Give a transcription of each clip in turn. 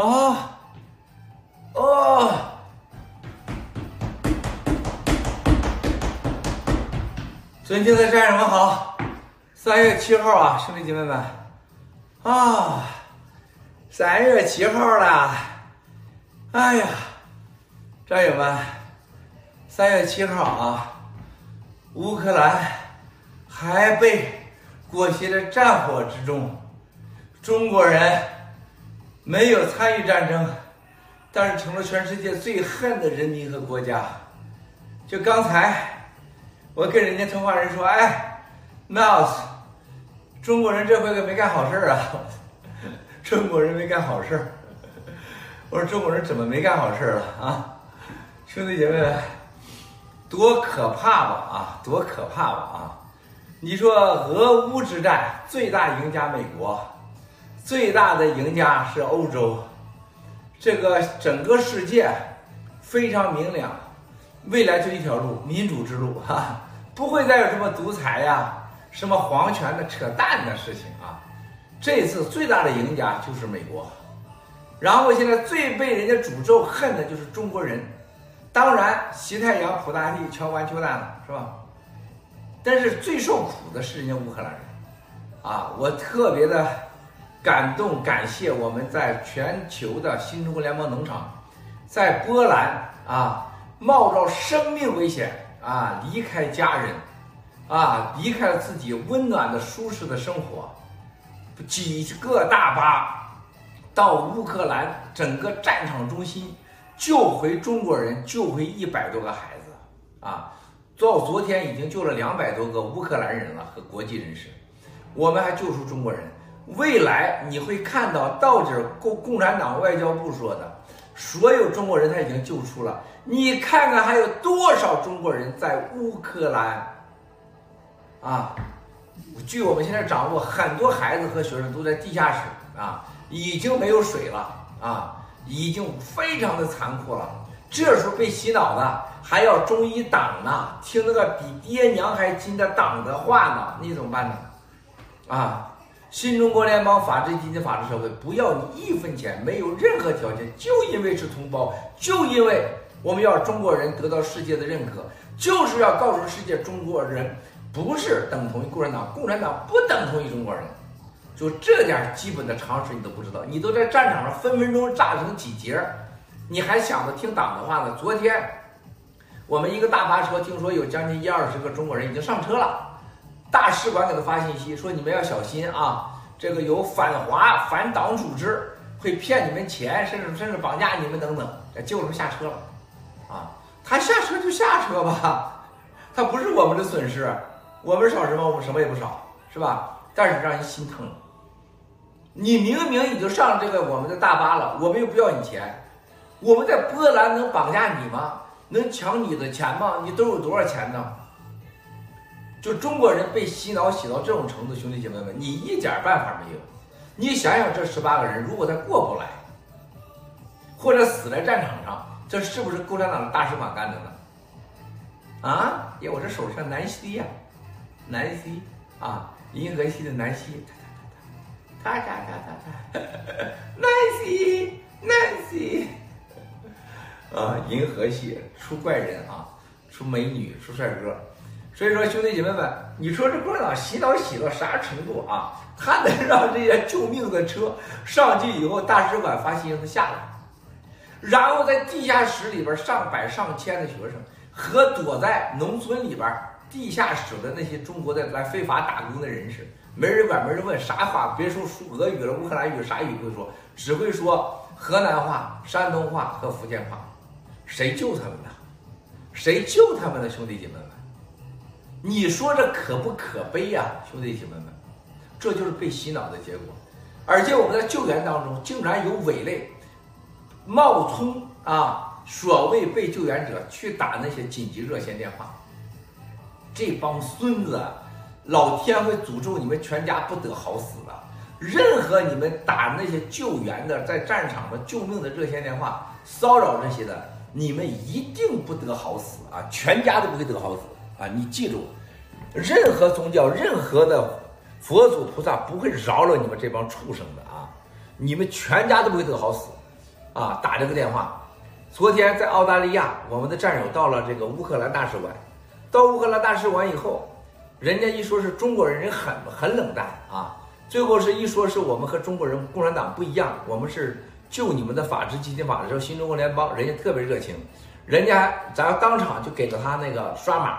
啊，哦，尊敬的战友们好，三月七号啊，兄弟姐妹们，啊，三月七号了，哎呀，战友们，三月七号啊，乌克兰还被裹挟在战火之中，中国人。没有参与战争，但是成了全世界最恨的人民和国家。就刚才，我跟人家通话人说：“哎，Mouse，中国人这回可没干好事啊！中国人没干好事。”我说：“中国人怎么没干好事了啊？兄弟姐妹们，多可怕吧啊！多可怕吧啊！你说俄乌之战最大赢家美国。”最大的赢家是欧洲，这个整个世界非常明了，未来就一条路，民主之路，哈，不会再有什么独裁呀、什么皇权的扯淡的事情啊。这次最大的赢家就是美国，然后现在最被人家诅咒恨的就是中国人，当然西太阳普大帝敲完球蛋了，是吧？但是最受苦的是人家乌克兰人，啊，我特别的。感动，感谢我们在全球的新中国联盟农场，在波兰啊，冒着生命危险啊，离开家人，啊，离开了自己温暖的、舒适的生活，几个大巴到乌克兰整个战场中心救回中国人，救回一百多个孩子，啊，到昨天已经救了两百多个乌克兰人了和国际人士，我们还救出中国人。未来你会看到，到底共共产党外交部说的，所有中国人他已经救出了。你看看还有多少中国人在乌克兰？啊，据我们现在掌握，很多孩子和学生都在地下室啊，已经没有水了啊，已经非常的残酷了。这时候被洗脑的还要忠于党呢，听那个比爹娘还亲的党的话呢，你怎么办呢？啊？新中国联邦法治经济法治社会，不要你一分钱，没有任何条件，就因为是同胞，就因为我们要中国人得到世界的认可，就是要告诉世界，中国人不是等同于共产党，共产党不等同于中国人，就这点基本的常识你都不知道，你都在战场上分分钟炸成几节，你还想着听党的话呢？昨天我们一个大巴车，听说有将近一二十个中国人已经上车了。大使馆给他发信息说：“你们要小心啊！这个有反华反党组织会骗你们钱，甚至甚至绑架你们等等。”救了下车了，啊，他下车就下车吧，他不是我们的损失，我们少什么？我们什么也不少，是吧？但是让人心疼。你明明已经上这个我们的大巴了，我们又不要你钱，我们在波兰能绑架你吗？能抢你的钱吗？你都有多少钱呢？就中国人被洗脑洗到这种程度，兄弟姐妹们，你一点办法没有。你想想，这十八个人如果他过不来，或者死在战场上，这是不是共产党的大使馆干的呢？啊，呀，我这手上南希呀，南希啊，银河系的南希，他他他他他他，南希南希，啊，银河系出怪人啊，出美女，出帅哥。所以说，兄弟姐妹们，你说这共产党洗脑洗到啥程度啊？他能让这些救命的车上去以后，大使馆发信息下来，然后在地下室里边上百上千的学生和躲在农村里边地下室的那些中国的来非法打工的人士，没人管，没人问，啥话别说说俄语了，乌克兰语啥语不会说，只会说河南话、山东话和福建话。谁救他们呢？谁救他们的？兄弟姐妹们？你说这可不可悲呀，兄弟姐妹们，这就是被洗脑的结果。而且我们在救援当中，竟然有伪类冒充啊，所谓被救援者去打那些紧急热线电话。这帮孙子，老天会诅咒你们全家不得好死的。任何你们打那些救援的，在战场上救命的热线电话，骚扰这些的，你们一定不得好死啊，全家都不会得好死。啊，你记住，任何宗教、任何的佛祖菩萨不会饶了你们这帮畜生的啊！你们全家都不会得好死。啊，打这个电话。昨天在澳大利亚，我们的战友到了这个乌克兰大使馆，到乌克兰大使馆以后，人家一说是中国人，人很很冷淡啊。最后是一说是我们和中国人共产党不一样，我们是救你们的法治基金法的时候，新中国联邦，人家特别热情，人家咱当场就给了他那个刷码，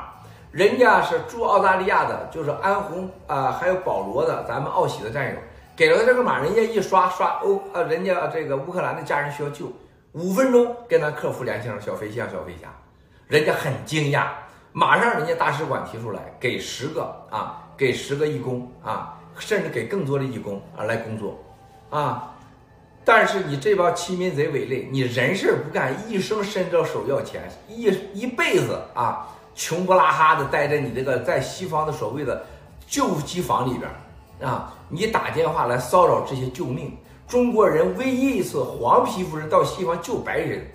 人家是驻澳大利亚的，就是安红啊、还有保罗的，咱们澳喜的战友，给了他这个码，人家一刷刷欧呃，人家这个乌克兰的家人需要救。五分钟跟咱客服联系上，小飞象、小飞侠，人家很惊讶，马上人家大使馆提出来给十个啊，给十个义工啊，甚至给更多的义工啊来工作，啊，但是你这帮欺民贼伪类，你人事不干，一生伸着手要钱，一一辈子啊穷不拉哈的待在你这个在西方的所谓的救济房里边啊，你打电话来骚扰这些救命。中国人唯一一次黄皮肤人到西方救白人，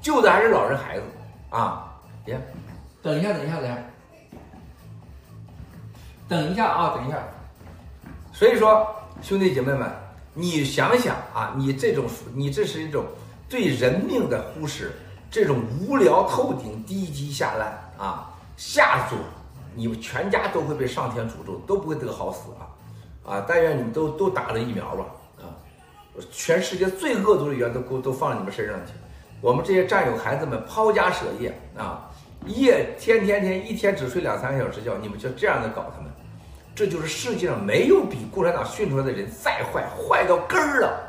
救的还是老人孩子啊！别，等一下，等一下，等一下，等一下啊，等一下。所以说，兄弟姐妹们，你想想啊，你这种，你这是一种对人命的忽视，这种无聊透顶、低级下烂啊，下作，你们全家都会被上天诅咒，都不会得好死啊！啊！但愿你们都都打了疫苗吧！啊，全世界最恶毒的语言都都放在你们身上去。我们这些战友孩子们抛家舍业啊，夜天天天一天只睡两三个小时觉，你们就这样的搞他们，这就是世界上没有比共产党训出来的人再坏，坏到根儿了，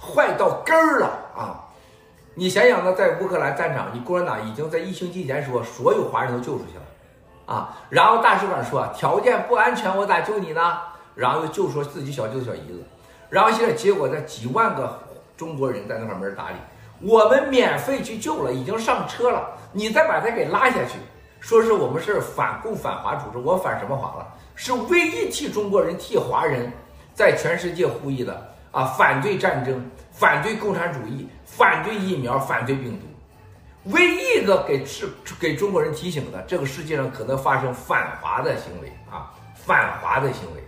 坏到根儿了啊！你想想呢，在乌克兰战场，你共产党已经在一星期前说所有华人都救出去了啊，然后大使馆说条件不安全，我咋救你呢？然后又就说自己小舅子小姨子，然后现在结果在几万个中国人在那块没人搭理，我们免费去救了，已经上车了，你再把他给拉下去，说是我们是反共反华组织，我反什么华了？是唯一替中国人替华人在全世界呼吁的啊，反对战争，反对共产主义，反对疫苗，反对病毒，唯一一个给是给中国人提醒的，这个世界上可能发生反华的行为啊，反华的行为。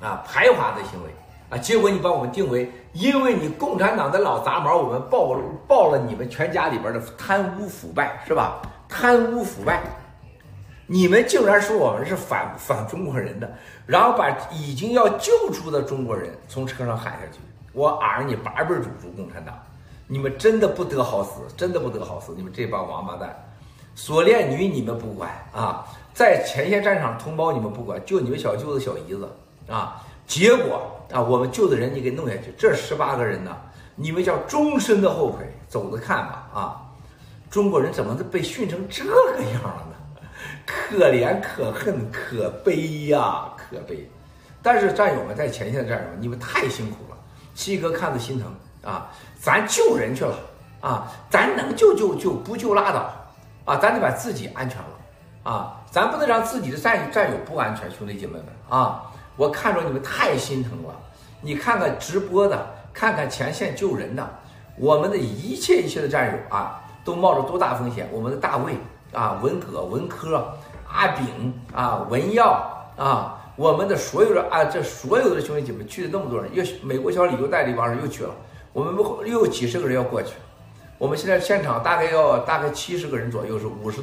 啊，排华的行为啊，结果你把我们定为，因为你共产党的老杂毛，我们报报了你们全家里边的贪污腐败，是吧？贪污腐败，你们竟然说我们是反反中国人的，然后把已经要救出的中国人从车上喊下去，我耳你八辈祖宗共产党，你们真的不得好死，真的不得好死，你们这帮王八蛋，锁链女你们不管啊，在前线战场同胞你们不管，就你们小舅子小姨子。啊，结果啊，我们救的人你给弄下去，这十八个人呢，你们叫终身的后悔，走着看吧啊！中国人怎么都被训成这个样了？可怜可恨可悲呀，可悲！但是战友们在前线的战友们，你们太辛苦了，七哥看着心疼啊！咱救人去了啊，咱能救救救，不救拉倒啊！咱得把自己安全了啊，咱不能让自己的战战友不安全，兄弟姐妹们啊！我看着你们太心疼了，你看看直播的，看看前线救人的，我们的一切一切的战友啊，都冒着多大风险？我们的大卫啊，文革、文科、阿炳啊，文耀啊，我们的所有的啊，这所有的兄弟姐妹去的那么多人，又美国小李又带了一帮人又去了，我们又几十个人要过去，我们现在现场大概要大概七十个人左右，是五十。